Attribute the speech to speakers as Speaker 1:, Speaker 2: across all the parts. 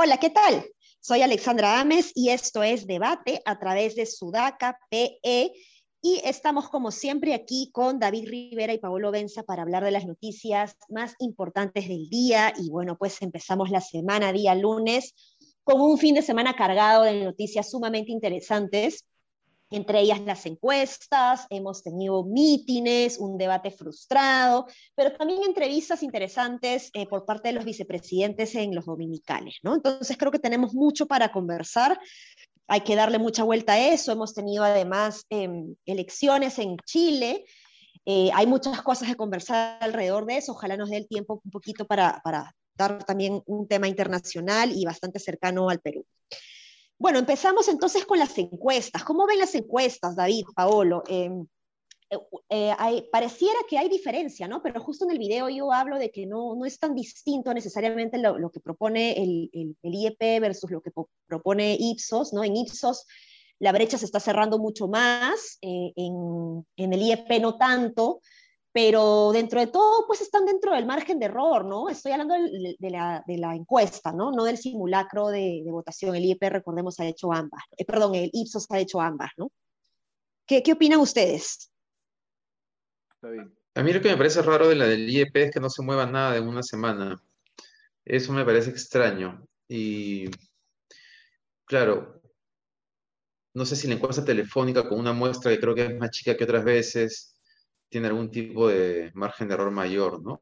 Speaker 1: Hola, ¿qué tal? Soy Alexandra Ames y esto es Debate a través de Sudaca PE. Y estamos como siempre aquí con David Rivera y Paolo Benza para hablar de las noticias más importantes del día. Y bueno, pues empezamos la semana, día lunes, con un fin de semana cargado de noticias sumamente interesantes entre ellas las encuestas, hemos tenido mítines, un debate frustrado, pero también entrevistas interesantes eh, por parte de los vicepresidentes en los dominicales, ¿no? Entonces creo que tenemos mucho para conversar, hay que darle mucha vuelta a eso, hemos tenido además em, elecciones en Chile, eh, hay muchas cosas que conversar alrededor de eso, ojalá nos dé el tiempo un poquito para, para también un tema internacional y bastante cercano al Perú. Bueno, empezamos entonces con las encuestas. ¿Cómo ven las encuestas, David, Paolo? Em, eh, eh, pareciera que hay diferencia, ¿no? Pero justo en el video yo hablo de que no, no es tan distinto necesariamente lo, que propone el, el, IEP versus lo que propone Ipsos, ¿no? En Ipsos la brecha se está cerrando mucho más, eh, en, en, el IEP no tanto, pero dentro de todo, pues están dentro del margen de error, ¿no? Estoy hablando de, la, de la, encuesta, ¿no? No del simulacro de, de, votación. El IEP, recordemos, ha hecho ambas. Eh, perdón, el Ipsos ha hecho ambas, ¿no? ¿Qué, ¿Qué, opinan ustedes?
Speaker 2: A mí lo que me parece raro de la del IEP es que no se mueva nada en una semana. Eso me parece extraño. Y claro, no sé si la encuesta telefónica con una muestra que creo que es más chica que otras veces, tiene algún tipo de margen de error mayor, ¿no?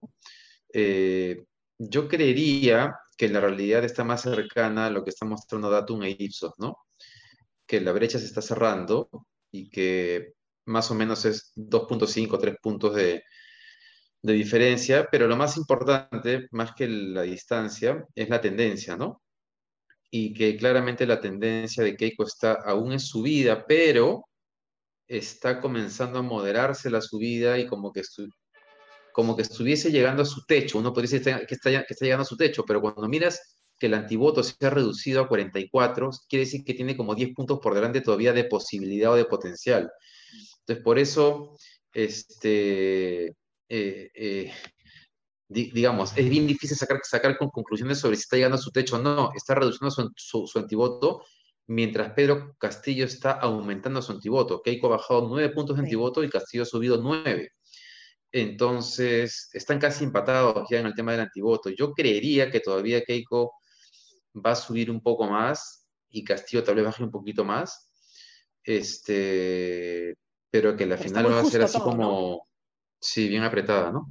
Speaker 2: Eh, yo creería que la realidad está más cercana a lo que está mostrando Datum e Ipsos, ¿no? Que la brecha se está cerrando y que más o menos es 2.5, 3 puntos de, de diferencia, pero lo más importante, más que la distancia, es la tendencia, ¿no? Y que claramente la tendencia de Keiko está aún en subida, pero está comenzando a moderarse la subida y como que, como que estuviese llegando a su techo. Uno podría decir que está, que está llegando a su techo, pero cuando miras que el antivoto se ha reducido a 44, quiere decir que tiene como 10 puntos por delante todavía de posibilidad o de potencial. Entonces, por eso, este, eh, eh, digamos, es bien difícil sacar, sacar conclusiones sobre si está llegando a su techo o no. Está reduciendo su antivoto mientras Pedro Castillo está aumentando su antivoto. Keiko ha bajado nueve puntos de antivoto y Castillo ha subido nueve. Entonces, están casi empatados ya en el tema del antivoto. Yo creería que todavía Keiko va a subir un poco más y Castillo tal vez baje un poquito más. Este, pero que la final va a ser así como, sí, bien apretada, ¿no?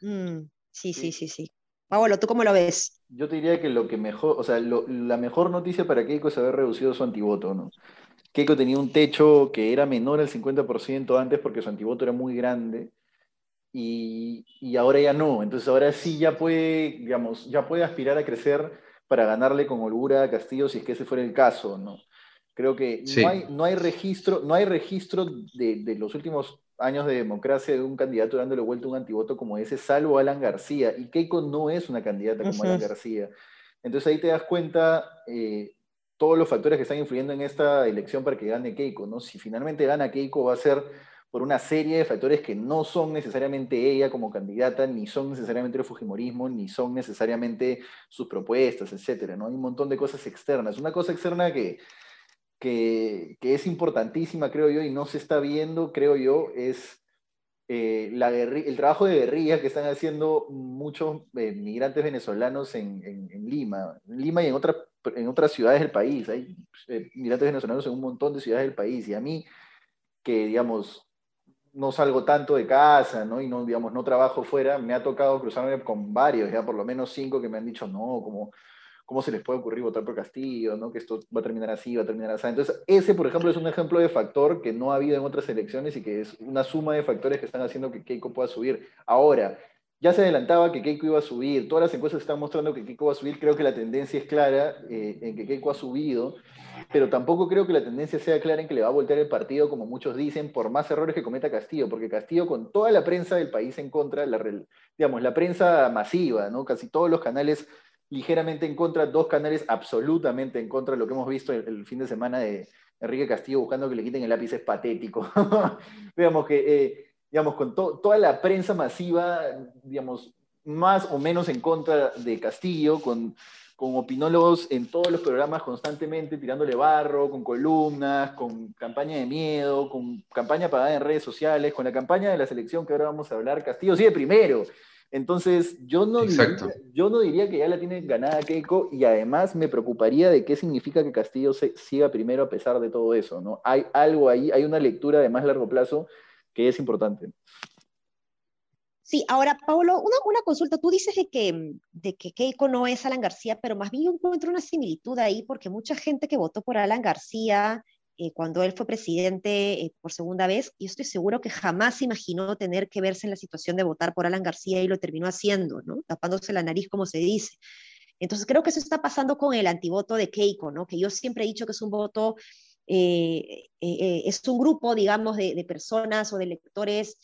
Speaker 1: Mm, sí, sí, sí, sí. Pablo, ¿tú cómo lo ves?
Speaker 3: Yo te diría que lo que mejor, o sea, la mejor noticia para Keiko es haber reducido su antivoto, ¿no? Keiko tenía un techo que era menor al 50% antes porque su antivoto era muy grande y, ahora ya no. Entonces ahora sí ya puede, digamos, ya puede aspirar a crecer para ganarle con holgura a Castillo si es que ese fuera el caso, ¿no? Creo que no, hay, no hay registro, no hay registro de, de los últimos años de democracia de un candidato dándole vuelta un antivoto como ese, salvo Alan García. Y Keiko no es una candidata como Alan García. Entonces ahí te das cuenta eh, todos los factores que están influyendo en esta elección para que gane Keiko. ¿no? Si finalmente gana Keiko va a ser por una serie de factores que no son necesariamente ella como candidata, ni son necesariamente el Fujimorismo, ni son necesariamente sus propuestas, etc. ¿no? Hay un montón de cosas externas. Una cosa externa que que, es importantísima, creo yo, y no se está viendo, creo yo, es eh, la el trabajo de guerrilla que están haciendo muchos eh, migrantes venezolanos en, Lima, en Lima y en, otra, en otras ciudades del país. Hay eh, migrantes venezolanos en un montón de ciudades del país, y a mí, que digamos, no salgo tanto de casa, ¿no? Y no, digamos, no trabajo fuera, me ha tocado cruzarme con varios, ya por lo menos cinco que me han dicho, no, como ¿Cómo se les puede ocurrir votar por Castillo? ¿no? Que esto va a terminar así, va a terminar así. Entonces, ese, por ejemplo, es un ejemplo de factor que no ha habido en otras elecciones y que es una suma de factores que están haciendo que Keiko pueda subir. Ahora, ya se adelantaba que Keiko iba a subir, todas las encuestas están mostrando que Keiko va a subir, creo que la tendencia es clara eh, en que Keiko ha subido, pero tampoco creo que la tendencia sea clara en que le va a voltear el partido, como muchos dicen, por más errores que cometa Castillo, porque Castillo con toda la prensa del país en contra, digamos, la prensa masiva, ¿no? casi todos los canales ligeramente en contra, dos canales absolutamente en contra. Lo que hemos visto el, fin de semana de Enrique Castillo buscando que le quiten el lápiz es patético. Veamos que, eh, digamos, con toda la prensa masiva, digamos, más o menos en contra de Castillo, con con opinólogos en todos los programas constantemente, tirándole barro, con columnas, con campaña de miedo, con campaña pagada en redes sociales, con la campaña de la selección que ahora vamos a hablar, Castillo sigue primero. Entonces, yo no, diría, yo no diría que ya la tiene ganada Keiko y además me preocuparía de qué significa que Castillo se, siga primero a pesar de todo eso, ¿no? Hay algo ahí, hay una lectura de más largo plazo que es importante.
Speaker 1: Sí, ahora, Pablo, una, una, consulta. Tú dices de que, de que Keiko no es Alan García, pero más bien yo encuentro una similitud ahí, porque mucha gente que votó por Alan García eh, cuando él fue presidente eh, por segunda vez, yo estoy seguro que jamás imaginó tener que verse en la situación de votar por Alan García y lo terminó haciendo, ¿no? Tapándose la nariz, como se dice. Entonces, creo que eso está pasando con el antivoto de Keiko, ¿no? Que yo siempre he dicho que es un voto, eh, es un grupo, digamos, de, de personas o de electores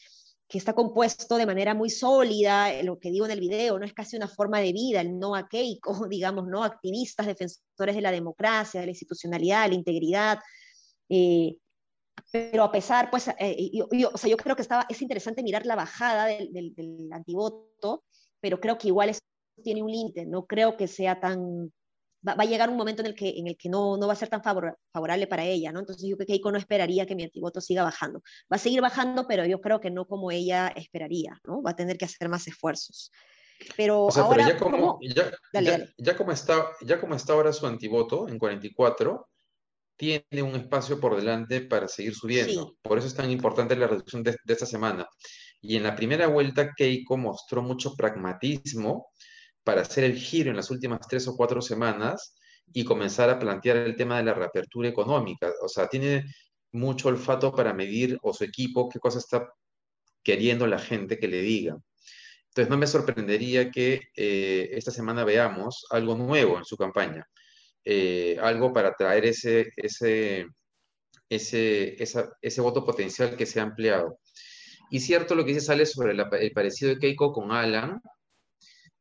Speaker 1: que está compuesto de manera muy sólida, eh, lo que digo en el video, no es casi una forma de vida, el no a Keiko, digamos, ¿no? Activistas, defensores de la democracia, de la institucionalidad, de la integridad. Eh, pero a pesar, pues, eh, yo, o sea, yo creo que estaba, es interesante mirar la bajada del, del, del antivoto, pero creo que igual eso tiene un límite, no creo que sea tan, va, a llegar un momento en el que, en el que no, no va a ser tan favorable para ella, ¿no? Entonces yo creo que Keiko no esperaría que mi antivoto siga bajando. Va a seguir bajando, pero yo creo que no como ella esperaría, ¿no? Va a tener que hacer más esfuerzos. Pero ahora,
Speaker 2: ya, como, Ya, ya, como está, ya como está ahora su antivoto en 44, tiene un espacio por delante para seguir subiendo. Por eso es tan importante la reducción de, de, esta semana. Y en la primera vuelta, Keiko mostró mucho pragmatismo para hacer el giro en las últimas tres o cuatro semanas y comenzar a plantear el tema de la reapertura económica. O sea, tiene mucho olfato para medir o su equipo qué cosa está queriendo la gente que le diga. Entonces, no me sorprendería que eh, esta semana veamos algo nuevo en su campaña, eh, algo para traer ese, ese, ese, ese voto potencial que se ha ampliado. Y cierto lo que dice Sale sobre el parecido de Keiko con Alan,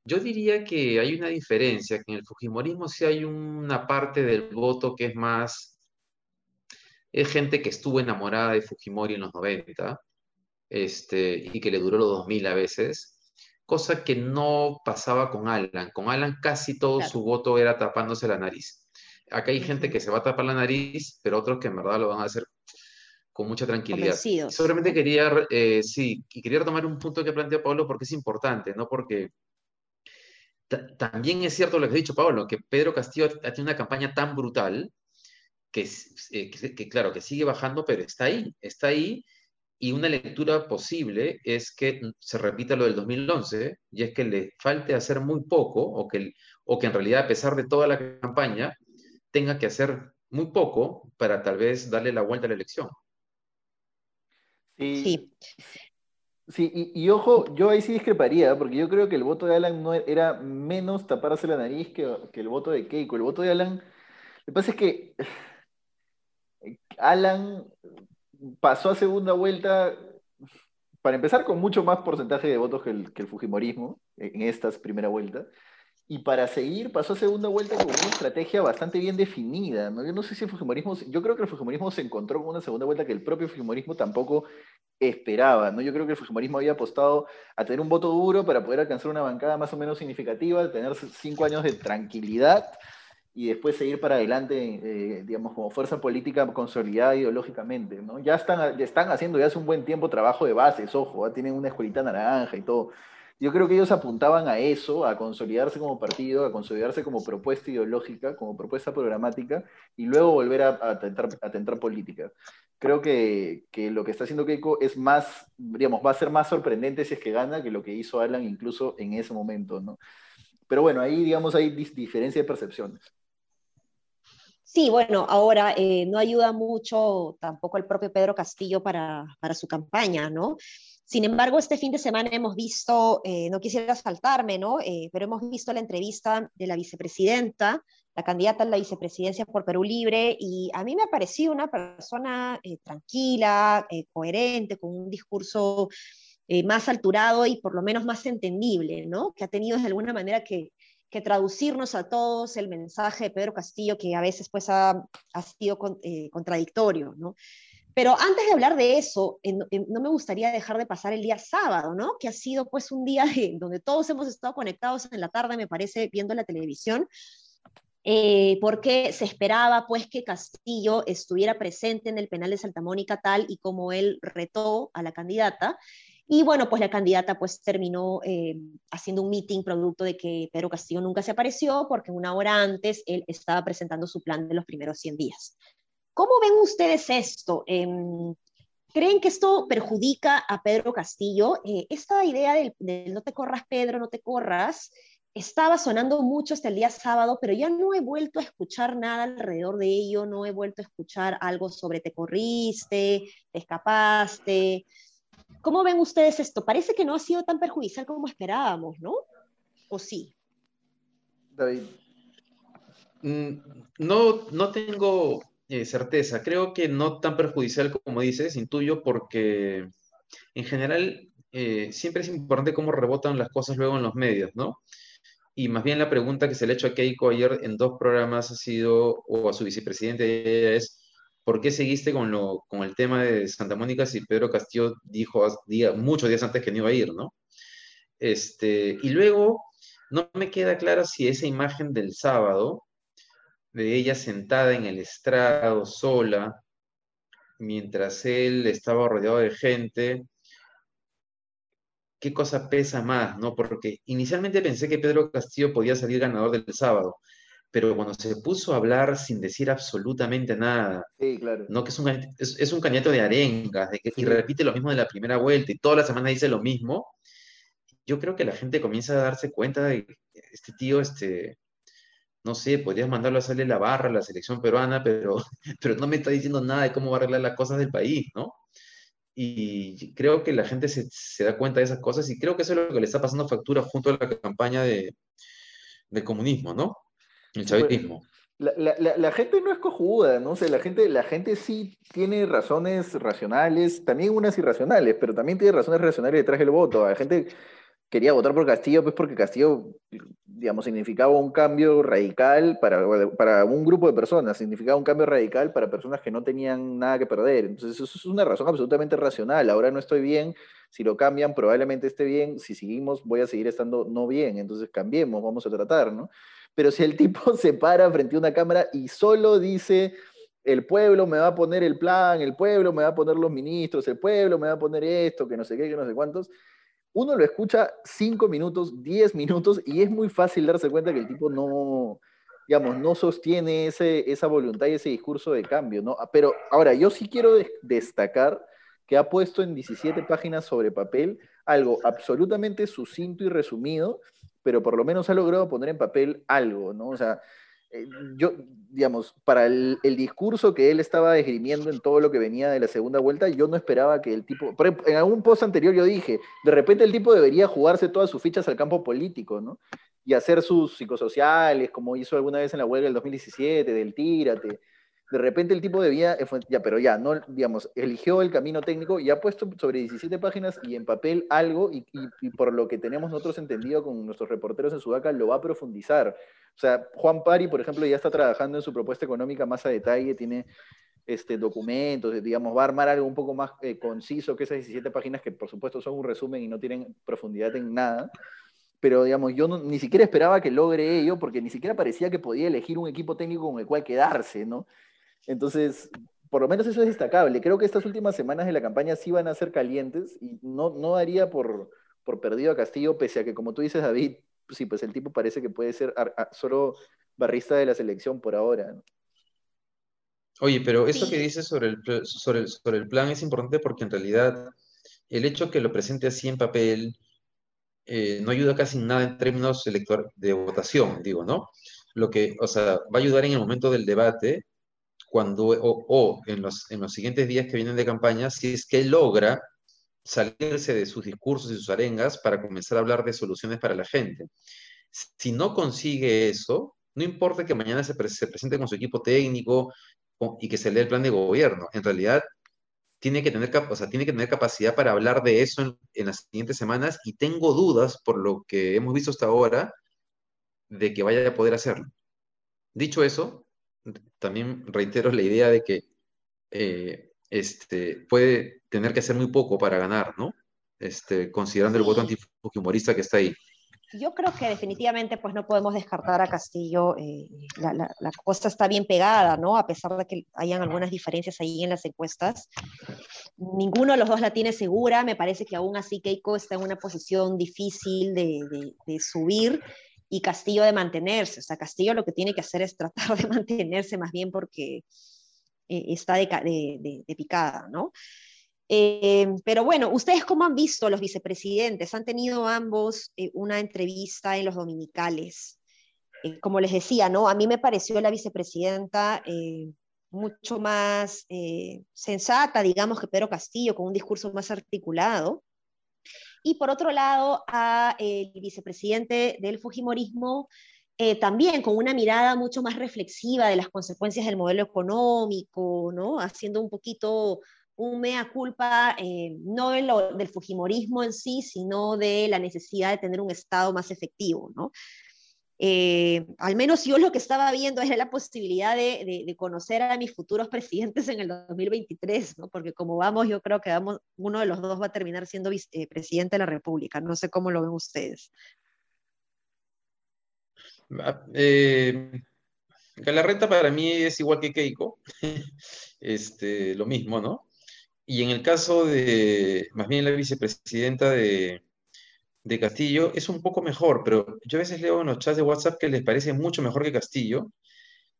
Speaker 2: yo diría que hay una diferencia, que en el Fujimorismo sí hay una parte del voto que es más, es gente que estuvo enamorada de Fujimori en los 90 este, y que le duró los 2000 a veces, cosa que no pasaba con Alan. Con Alan casi todo su voto era tapándose la nariz. Acá hay gente que se va a tapar la nariz, pero otros que en verdad lo van a hacer con mucha tranquilidad. Solamente quería, eh, sí, y quería retomar un punto que planteó Pablo porque es importante, ¿no? Porque también es cierto lo que ha dicho Pablo, que Pedro Castillo ha tenido una campaña tan brutal eh, que, claro, que sigue bajando, pero está ahí, está ahí. Y una lectura posible es que se repita lo del 2011, y es que le falte hacer muy poco, o que, o que en realidad, a pesar de toda la campaña, tenga que hacer muy poco para tal vez darle la vuelta a la elección.
Speaker 3: sí. Sí, y, ojo, yo ahí sí discreparía, porque yo creo que el voto de Alan no era menos taparse la nariz que, el voto de Keiko. El voto de Alan, lo que pasa es que Alan pasó a segunda vuelta, para empezar, con mucho más porcentaje de votos que el, que el Fujimorismo en esta primera vuelta. Y para seguir, pasó a segunda vuelta con una estrategia bastante bien definida. ¿no? Yo no sé si el Fujimorismo, yo creo que el Fujimorismo se encontró con una segunda vuelta que el propio Fujimorismo tampoco esperaba. ¿no? Yo creo que el Fujimorismo había apostado a tener un voto duro para poder alcanzar una bancada más o menos significativa, tener cinco años de tranquilidad y después seguir para adelante, eh, digamos, como fuerza política consolidada ideológicamente. ¿no? Ya, están, ya están haciendo ya hace un buen tiempo trabajo de bases, ojo, tienen una escuelita naranja y todo. Yo creo que ellos apuntaban a eso, a consolidarse como partido, a consolidarse como propuesta ideológica, como propuesta programática, y luego volver a, a, tentar, política. Creo que, que, lo que está haciendo Keiko es más, digamos, va a ser más sorprendente si es que gana que lo que hizo Alan incluso en ese momento, ¿no? Pero bueno, ahí, digamos, hay diferencia de percepciones.
Speaker 1: Sí, bueno, ahora eh, no ayuda mucho tampoco el propio Pedro Castillo para, para su campaña, ¿no? Sin embargo, este fin de semana hemos visto, eh, no quisiera saltarme, ¿no? Eh, pero hemos visto la entrevista de la vicepresidenta, la candidata a la vicepresidencia por Perú Libre, y a mí me ha parecido una persona tranquila, coherente, con un discurso más alturado y por lo menos más entendible, ¿no? Que ha tenido de alguna manera que, que traducirnos a todos el mensaje de Pedro Castillo, que a veces pues ha, sido eh, contradictorio, ¿no? Pero antes de hablar de eso, no me gustaría dejar de pasar el día sábado, ¿no? Que ha sido pues un día donde todos hemos estado conectados en la tarde, me parece, viendo la televisión, eh, porque se esperaba pues que Castillo estuviera presente en el penal de Santa Mónica tal y como él retó a la candidata. Y bueno, pues la candidata pues terminó eh, haciendo un meeting producto de que Pedro Castillo nunca se apareció porque una hora antes él estaba presentando su plan de los primeros 100 días. ¿Cómo ven ustedes esto? Em, ¿Creen que esto perjudica a Pedro Castillo? Eh, esta idea del, no te corras, Pedro, no te corras, estaba sonando mucho hasta el día sábado, pero ya no he vuelto a escuchar nada alrededor de ello, no he vuelto a escuchar algo sobre te corriste, te escapaste. ¿Cómo ven ustedes esto? Parece que no ha sido tan perjudicial como esperábamos, ¿no? ¿O sí?
Speaker 2: David. Mm, no, no tengo eh, certeza. Creo que no tan perjudicial como dices, intuyo, porque en general eh, siempre es importante cómo rebotan las cosas luego en los medios, ¿no? Y más bien la pregunta que se le ha hecho a Keiko ayer en dos programas ha sido, o a su vicepresidente, es, ¿por qué seguiste con, lo, con el tema de Santa Mónica si Pedro Castillo dijo día, muchos días antes que no iba a ir, ¿no? Este, y luego, no me queda clara si esa imagen del sábado de ella sentada en el estrado sola, mientras él estaba rodeado de gente, ¿qué cosa pesa más? ¿no? Porque inicialmente pensé que Pedro Castillo podía salir ganador del sábado, pero cuando se puso a hablar sin decir absolutamente nada, ¿no? que es un, es, un candidato de arengas, de que, y repite lo mismo de la primera vuelta, y toda la semana dice lo mismo, yo creo que la gente comienza a darse cuenta de que este tío este, no sé, podrías mandarlo a hacerle la barra a la selección peruana, pero, pero no me está diciendo nada de cómo va a arreglar las cosas del país, ¿no? Y creo que la gente se, da cuenta de esas cosas y creo que eso es lo que le está pasando factura junto a la campaña de, del comunismo, ¿no? El chavismo.
Speaker 3: La, gente no es cojuda, ¿no? sé, la gente, la gente sí tiene razones racionales, también unas irracionales, pero también tiene razones racionales detrás del voto. La gente quería votar por Castillo, pues porque Castillo, digamos, significaba un cambio radical para, para un grupo de personas, significaba un cambio radical para personas que no tenían nada que perder. Entonces, eso es una razón absolutamente racional. Ahora no estoy bien, si lo cambian, probablemente esté bien, si seguimos, voy a seguir estando no bien, entonces cambiemos, vamos a tratar, ¿no? Pero si el tipo se para frente a una cámara y solo dice el pueblo me va a poner el plan, el pueblo me va a poner los ministros, el pueblo me va a poner esto, que no sé qué, que no sé cuántos, uno lo escucha cinco minutos, diez minutos, y es muy fácil darse cuenta que el tipo no, digamos, no sostiene ese, esa voluntad y ese discurso de cambio, ¿no? Pero ahora, yo sí quiero destacar que ha puesto en 17 páginas sobre papel algo absolutamente sucinto y resumido, pero por lo menos ha logrado poner en papel algo, ¿no? O sea, eh, yo, digamos, para el, discurso que él estaba esgrimiendo en todo lo que venía de la segunda vuelta, yo no esperaba que el tipo, en algún post anterior yo dije, de repente el tipo debería jugarse todas sus fichas al campo político, ¿no? Y hacer sus psicosociales, como hizo alguna vez en la huelga del 2017, del tírate, de repente el tipo debía, eh, ya, pero ya, no, digamos, eligió el camino técnico y ha puesto sobre 17 páginas y en papel algo, y, por lo que tenemos nosotros entendido con nuestros reporteros en Sudaca, lo va a profundizar. O sea, Juan Pari, por ejemplo, ya está trabajando en su propuesta económica más a detalle, tiene este, documentos, digamos, va a armar algo un poco más eh, conciso que esas 17 páginas, que por supuesto son un resumen y no tienen profundidad en nada pero digamos, yo ni siquiera esperaba que logre ello, porque ni siquiera parecía que podía elegir un equipo técnico con el cual quedarse, ¿no? Entonces, por lo menos eso es destacable. Creo que estas últimas semanas de la campaña sí van a ser calientes y no, no daría por, por perdido a Castillo, pese a que, como tú dices, David, sí, pues el tipo parece que puede ser solo barrista de la selección por ahora.
Speaker 2: Oye, pero eso que dices sobre el, sobre, sobre el plan es importante porque en realidad el hecho que lo presente así en papel eh, no ayuda casi en nada en términos de votación, digo, ¿no? Lo que, o sea, va a ayudar en el momento del debate cuando, o, en, los, en los siguientes días que vienen de campaña, si es que logra salirse de sus discursos y sus arengas para comenzar a hablar de soluciones para la gente. Si no consigue eso, no importa que mañana se, se presente con su equipo técnico y que se lea el plan de gobierno, en realidad tiene que tener, o sea, tiene que tener capacidad para hablar de eso en, en, las siguientes semanas y tengo dudas, por lo que hemos visto hasta ahora, de que vaya a poder hacerlo. Dicho eso, también reitero la idea de que eh, este, puede tener que hacer muy poco para ganar, ¿no? Este, considerando el voto antifujimorista que está ahí.
Speaker 1: Yo creo que definitivamente pues no podemos descartar a Castillo, eh, la, la, cosa está bien pegada, ¿no? A pesar de que hayan algunas diferencias ahí en las encuestas. Ninguno de los dos la tiene segura, me parece que aún así Keiko está en una posición difícil de, de, de subir y Castillo de mantenerse. O sea, Castillo lo que tiene que hacer es tratar de mantenerse más bien porque eh, está de, de, picada, ¿no? Eh, pero bueno, ¿ustedes cómo han visto los vicepresidentes? Han tenido ambos eh, una entrevista en los dominicales. como les decía, ¿no? A mí me pareció la vicepresidenta mucho más sensata, digamos, que Pedro Castillo, con un discurso más articulado. Y por otro lado, a el vicepresidente del Fujimorismo, eh, también con una mirada mucho más reflexiva de las consecuencias del modelo económico, ¿no? haciendo un poquito un mea culpa, eh, no del Fujimorismo en sí, sino de la necesidad de tener un Estado más efectivo. ¿no? Eh, al menos yo lo que estaba viendo era la posibilidad de, conocer a mis futuros presidentes en el 2023, ¿no? porque como vamos, yo creo que vamos, uno de los dos va a terminar siendo presidente de la República. No sé cómo lo ven ustedes.
Speaker 2: Ah, eh, Galarreta para mí es igual que Keiko, este, lo mismo, ¿no? Y en el caso de, más bien la vicepresidenta de, Castillo, es un poco mejor, pero yo a veces leo en los chats de WhatsApp que les parece mucho mejor que Castillo,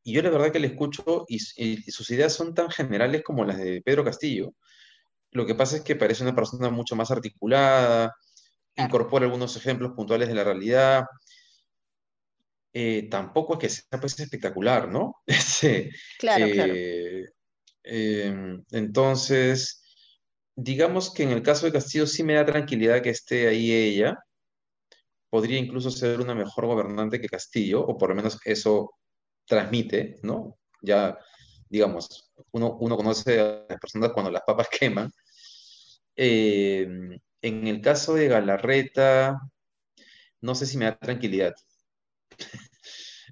Speaker 2: y yo la verdad que le escucho y, sus ideas son tan generales como las de Pedro Castillo. Lo que pasa es que parece una persona mucho más articulada, incorpora algunos ejemplos puntuales de la realidad, eh, tampoco es que sea pues, espectacular, ¿no?
Speaker 1: claro, claro.
Speaker 2: Eh, em, entonces, digamos que en el caso de Castillo sí me da tranquilidad que esté ahí ella. Podría incluso ser una mejor gobernante que Castillo, o por lo menos eso transmite, ¿no? Ya, digamos, uno, uno conoce a las personas cuando las papas queman. Em, en el caso de Galarreta, no sé si me da tranquilidad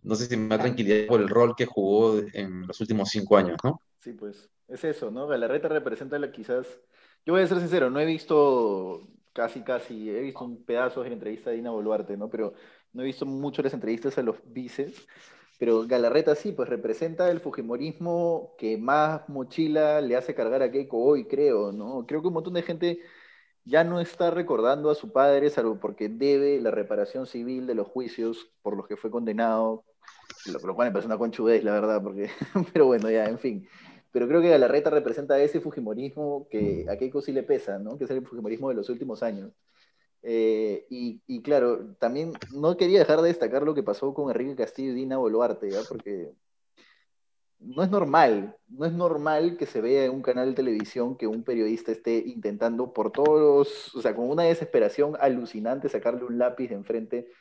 Speaker 2: no sé si me da tranquilidad por el rol que jugó en los últimos cinco años, ¿no?
Speaker 3: Sí, pues es eso, ¿no? Galarreta representa la quizás, yo voy a ser sincero, no he visto casi, casi, he visto un pedazo de la entrevista de Dina Boluarte, ¿no? Pero no he visto mucho las entrevistas a los vices, pero Galarreta sí, pues representa el fujimorismo que más mochila le hace cargar a Keiko hoy, creo, ¿no? Creo que un montón de gente ya no está recordando a su padre, salvo porque debe la reparación civil de los juicios por los que fue condenado, lo, cual me parece una conchudez, la verdad, porque, pero bueno, ya, en fin. Pero creo que Galarreta representa ese Fujimorismo que a Keiko sí le pesa, ¿no? Que es el Fujimorismo de los últimos años. Eh, y, y, claro, también no quería dejar de destacar lo que pasó con Enrique Castillo y Dina Boluarte, ¿ya? Porque no es normal, no es normal que se vea en un canal de televisión que un periodista esté intentando por todos, o sea, con una desesperación alucinante sacarle un lápiz de enfrente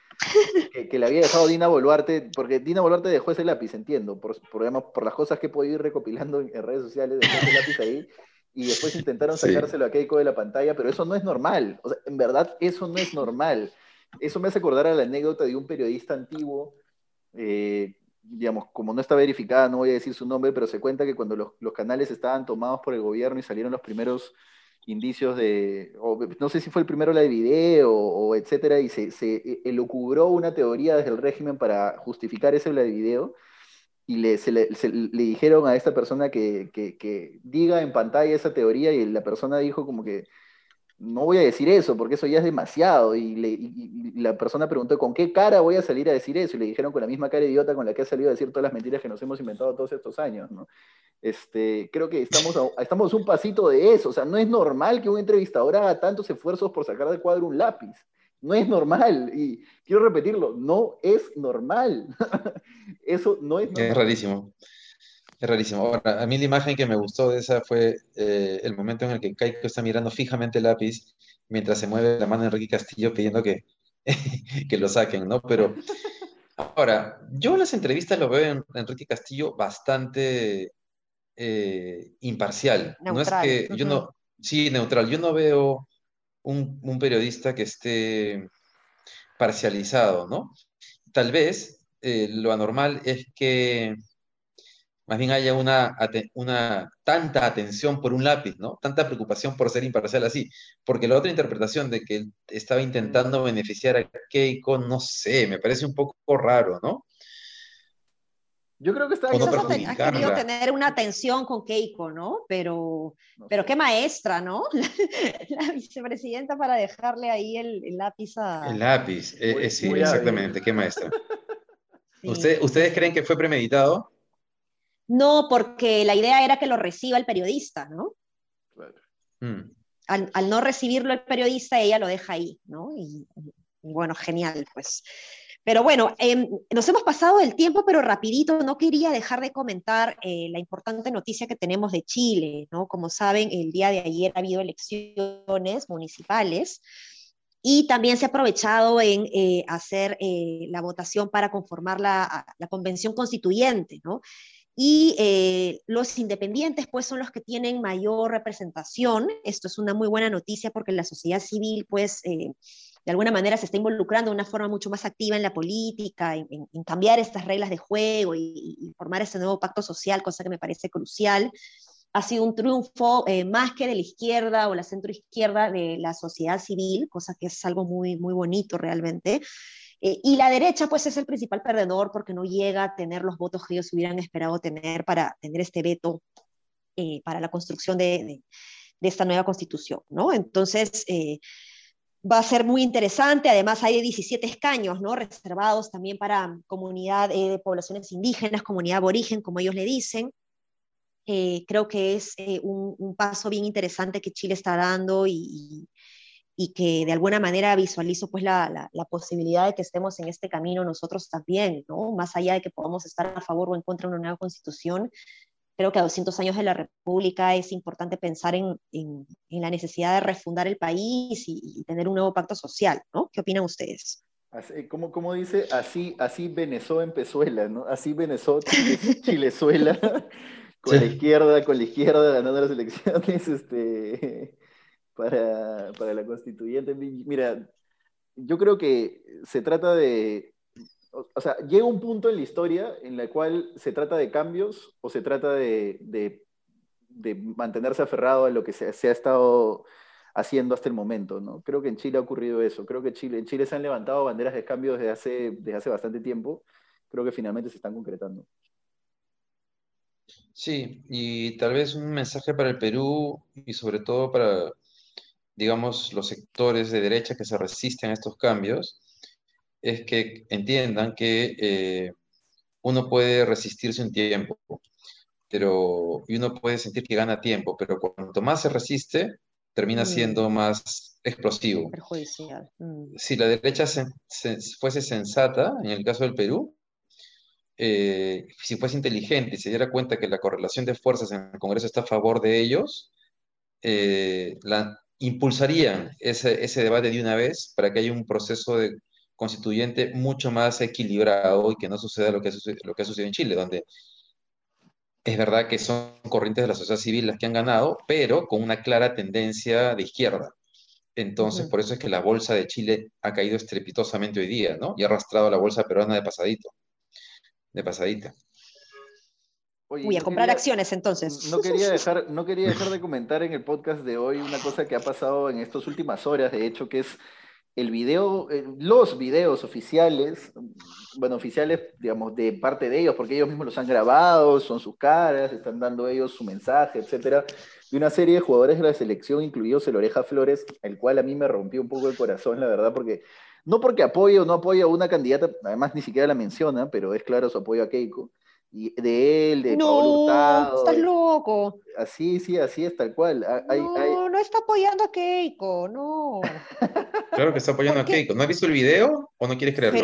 Speaker 3: que, le había dejado Dina Boluarte, porque Dina Boluarte dejó ese lápiz, entiendo, por, por, por las cosas que he podido ir recopilando en, redes sociales, dejó ese lápiz ahí, y después intentaron sacárselo a Keiko de la pantalla, pero eso no es normal, o sea, en verdad eso no es normal. Eso me hace acordar a la anécdota de un periodista antiguo eh, digamos, como no está verificada, no voy a decir su nombre, pero se cuenta que cuando los, canales estaban tomados por el gobierno y salieron los primeros indicios de, no sé si fue el primero la de video o, etcétera, y se, se elucubró una teoría desde el régimen para justificar ese la de video, y le, le, le, dijeron a esta persona que, que, diga en pantalla esa teoría, y la persona dijo como que no voy a decir eso, porque eso ya es demasiado. Y, la persona preguntó, ¿con qué cara voy a salir a decir eso? Y le dijeron con la misma cara idiota con la que ha salido a decir todas las mentiras que nos hemos inventado todos estos años, ¿no? Este, creo que estamos, a, estamos un pasito de eso. O sea, no es normal que un entrevistador haga tantos esfuerzos por sacar del cuadro un lápiz. No es normal. Y quiero repetirlo, no es normal. eso no es normal.
Speaker 2: Es rarísimo. Es rarísimo. Ahora, a mí la imagen que me gustó de esa fue eh, el momento en el que Keiko está mirando fijamente el lápiz mientras se mueve la mano de Enrique Castillo pidiendo que, que lo saquen, ¿no? Pero ahora, yo en las entrevistas lo veo en Enrique Castillo bastante eh, imparcial. No es que yo no, sí, neutral. Yo no veo un, un periodista que esté parcializado, ¿no? tal vez eh, lo anormal es que más bien haya una, una tanta atención por un lápiz, ¿no? Tanta preocupación por ser imparcial así. Porque la otra interpretación de que él estaba intentando beneficiar a Keiko, no sé, me parece un poco raro, ¿no?
Speaker 3: Yo creo que está
Speaker 1: ha querido tener una atención con Keiko, ¿no? Pero, pero qué maestra, ¿no? La, vicepresidenta para dejarle ahí el, lápiz a...
Speaker 2: El lápiz, eh, eh, sí, exactamente, qué maestra. ¿Ustedes creen que fue premeditado?
Speaker 1: No, porque la idea era que lo reciba el periodista, ¿no? Claro. Mm. Al, no recibirlo el periodista, ella lo deja ahí, ¿no? y bueno, genial, pues. Pero bueno, em, nos hemos pasado el tiempo, pero rapidito, no quería dejar de comentar eh, la importante noticia que tenemos de Chile, ¿no? Como saben, el día de ayer ha habido elecciones municipales y también se ha aprovechado en eh, hacer eh, la votación para conformar la, la convención constituyente, ¿no? Y los independientes, pues, son los que tienen mayor representación. Esto es una muy buena noticia porque la sociedad civil, pues, de alguna manera se está involucrando de una forma mucho más activa en la política, en, cambiar estas reglas de juego y, formar ese nuevo pacto social, cosa que me parece crucial. Ha sido un triunfo eh, más que de la izquierda o la centroizquierda de la sociedad civil, cosa que es algo muy, muy bonito realmente. Eh, y la derecha, pues, es el principal perdedor porque no llega a tener los votos que ellos hubieran esperado tener para tener este veto eh, para la construcción de, de, esta nueva constitución, ¿no? Entonces, va a ser muy interesante. Además, hay 17 escaños ¿no? reservados también para comunidad eh, de poblaciones indígenas, comunidad aborigen, como ellos le dicen. Eh, creo que es eh, un, paso bien interesante que Chile está dando y, y que de alguna manera visualizo pues la, la, posibilidad de que estemos en este camino nosotros también, ¿no? más allá de que podamos estar a favor o en contra de una nueva constitución, creo que a 200 años de la República es importante pensar en, en, la necesidad de refundar el país y, tener un nuevo pacto social, ¿no? ¿Qué opinan ustedes?
Speaker 3: Así, como, como dice, así, así Venezuela empezuela, ¿no? Así Venezuela, Chilezuela, con la izquierda, con la izquierda ganando las elecciones, este, para, para la constituyente. Mira, yo creo que se trata de, o sea, llega un punto en la historia en la cual se trata de cambios o se trata de, mantenerse aferrado a lo que se, ha estado haciendo hasta el momento, ¿no? Creo que en Chile ha ocurrido eso. Creo que Chile, en Chile se han levantado banderas de cambio desde hace, desde hace bastante tiempo. Creo que finalmente se están concretando.
Speaker 2: Sí, y tal vez un mensaje para el Perú y sobre todo para, digamos, los sectores de derecha que se resisten a estos cambios es que entiendan que eh, uno puede resistirse un tiempo, pero, y uno puede sentir que gana tiempo, pero cuanto más se resiste, termina mm. siendo más explosivo.
Speaker 1: Perjudicial.
Speaker 2: Mm. Si la derecha fuese sensata, en el caso del Perú, eh, si fuese inteligente y se diera cuenta que la correlación de fuerzas en el Congreso está a favor de ellos, eh, la, impulsarían ese, ese, debate de una vez para que haya un proceso de constituyente mucho más equilibrado y que no suceda lo que, ha sucedido, lo que ha sucedido en Chile, donde es verdad que son corrientes de la sociedad civil las que han ganado, pero con una clara tendencia de izquierda. Entonces, por eso es que la bolsa de Chile ha caído estrepitosamente hoy día, ¿no? Y ha arrastrado la bolsa peruana de pasadito, de pasadita.
Speaker 1: Uy, a comprar acciones entonces.
Speaker 3: No quería, dejar, no quería dejar de comentar en el podcast de hoy una cosa que ha pasado en estas últimas horas, de hecho, que es el video, eh, los videos oficiales, bueno, oficiales, digamos, de parte de ellos, porque ellos mismos los han grabado, son sus caras, están dando ellos su mensaje, etcétera, de una serie de jugadores de la selección, incluidos el Oreja Flores, el cual a mí me rompió un poco el corazón, la verdad, porque no porque apoyo o no apoyo a una candidata, además ni siquiera la menciona, pero es claro su apoyo a Keiko, y de él, de
Speaker 1: no, Hurtado. Estás loco.
Speaker 3: Así, sí, así es tal cual.
Speaker 1: no, no está apoyando a Keiko, no.
Speaker 2: claro que está apoyando a Keiko. ¿No has visto el video o no quieres creerlo?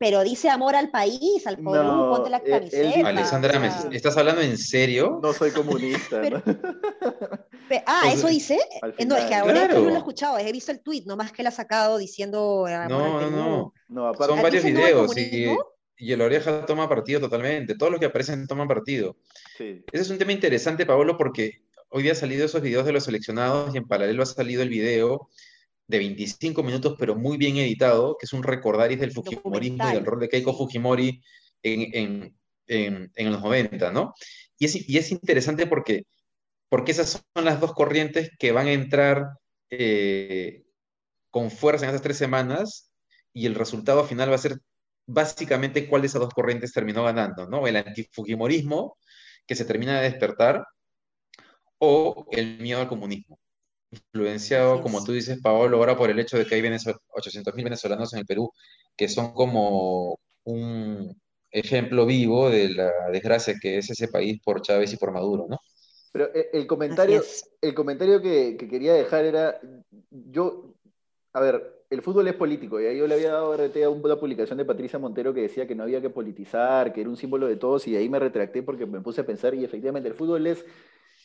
Speaker 1: Pero, dice amor al país, al pueblo, ponte la camiseta.
Speaker 2: Alexandra, ¿estás hablando en serio?
Speaker 3: No soy comunista.
Speaker 1: ah, ¿eso dice? No, es que ahora no lo he escuchado, he visto el tweet, nomás que él ha sacado diciendo
Speaker 2: no, no, no, Son varios videos y y el oreja toma partido totalmente. Todos los que aparecen toman partido. Ese es un tema interesante, Pablo, porque hoy día han salido esos videos de los seleccionados y en paralelo ha salido el video de 25 minutos, pero muy bien editado, que es un recordaris del Fujimorismo y del rol de Keiko Fujimori en, los 90, ¿no? Y es, y es interesante porque, porque esas son las dos corrientes que van a entrar eh, con fuerza en esas tres semanas y el resultado final va a ser básicamente cuál de esas dos corrientes terminó ganando, ¿no? El antifujimorismo, que se termina de despertar, o el miedo al comunismo influenciado, como tú dices, Paolo, ahora por el hecho de que hay 800.000 venezolanos en el Perú, que son como un ejemplo vivo de la desgracia que es ese país por Chávez y por Maduro, ¿no?
Speaker 3: Pero eh, el comentario, el comentario que, quería dejar era, yo, a ver, el fútbol es político, y ahí yo le había dado RT a una publicación de Patricia Montero que decía que no había que politizar, que era un símbolo de todos, y de ahí me retracté porque me puse a pensar, y efectivamente el fútbol es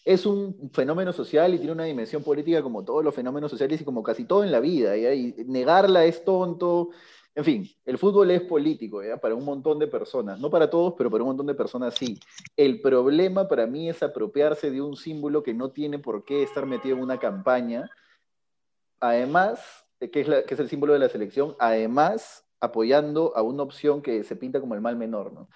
Speaker 3: es un fenómeno social y tiene una dimensión política como todos los fenómenos sociales y como casi todo en la vida. Y negarla es tonto. En fin, el fútbol es político para un montón de personas. No para todos, pero para un montón de personas sí. El problema para mí es apropiarse de un símbolo que no tiene por qué estar metido en una campaña. Además, que es, el símbolo de la selección, además apoyando a una opción que se pinta como el mal menor. ¿no?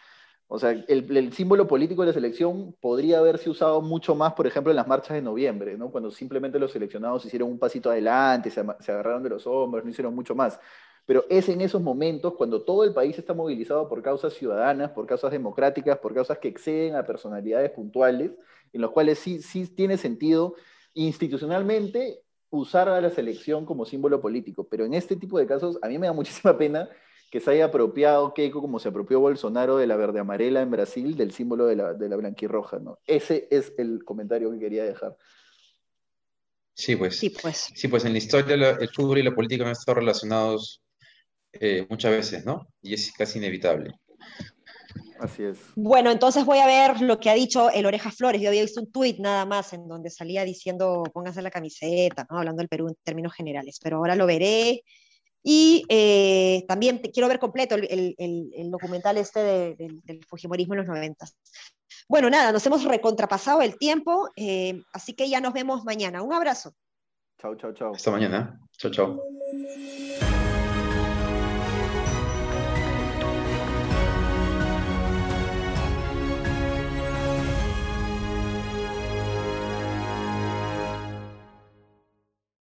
Speaker 3: O sea, el, símbolo político de la selección podría haberse usado mucho más, por ejemplo, en las marchas de noviembre, ¿no? cuando simplemente los seleccionados hicieron un pasito adelante, se, agarraron de los hombros, no hicieron mucho más. Pero es en esos momentos cuando todo el país está movilizado por causas ciudadanas, por causas democráticas, por causas que exceden a personalidades puntuales, en los cuales sí tiene sentido institucionalmente usar a la selección como símbolo político. Pero en este tipo de casos, a mí me da muchísima pena que se haya apropiado Keiko como se apropió Bolsonaro de la verde amarela en Brasil, del símbolo de la, de la blanquirroja, ¿no? Ese es el comentario que quería dejar.
Speaker 2: Sí, pues. Sí, pues. Sí, pues en la historia el fútbol y la política han estado relacionados eh, muchas veces, ¿no? Y es casi inevitable.
Speaker 3: Así es.
Speaker 1: Bueno, entonces voy a ver lo que ha dicho el Oreja Flores. Yo había visto un tuit nada más en donde salía diciendo pónganse la camiseta, ¿no? hablando del Perú en términos generales, pero ahora lo veré y eh, también quiero ver completo el, documental este del Fujimorismo en los 90. Bueno, nada, nos hemos recontrapasado el tiempo, eh, así que ya nos vemos mañana. Un abrazo.
Speaker 3: Chao, chao, chao.
Speaker 2: Hasta mañana. Chao, chao.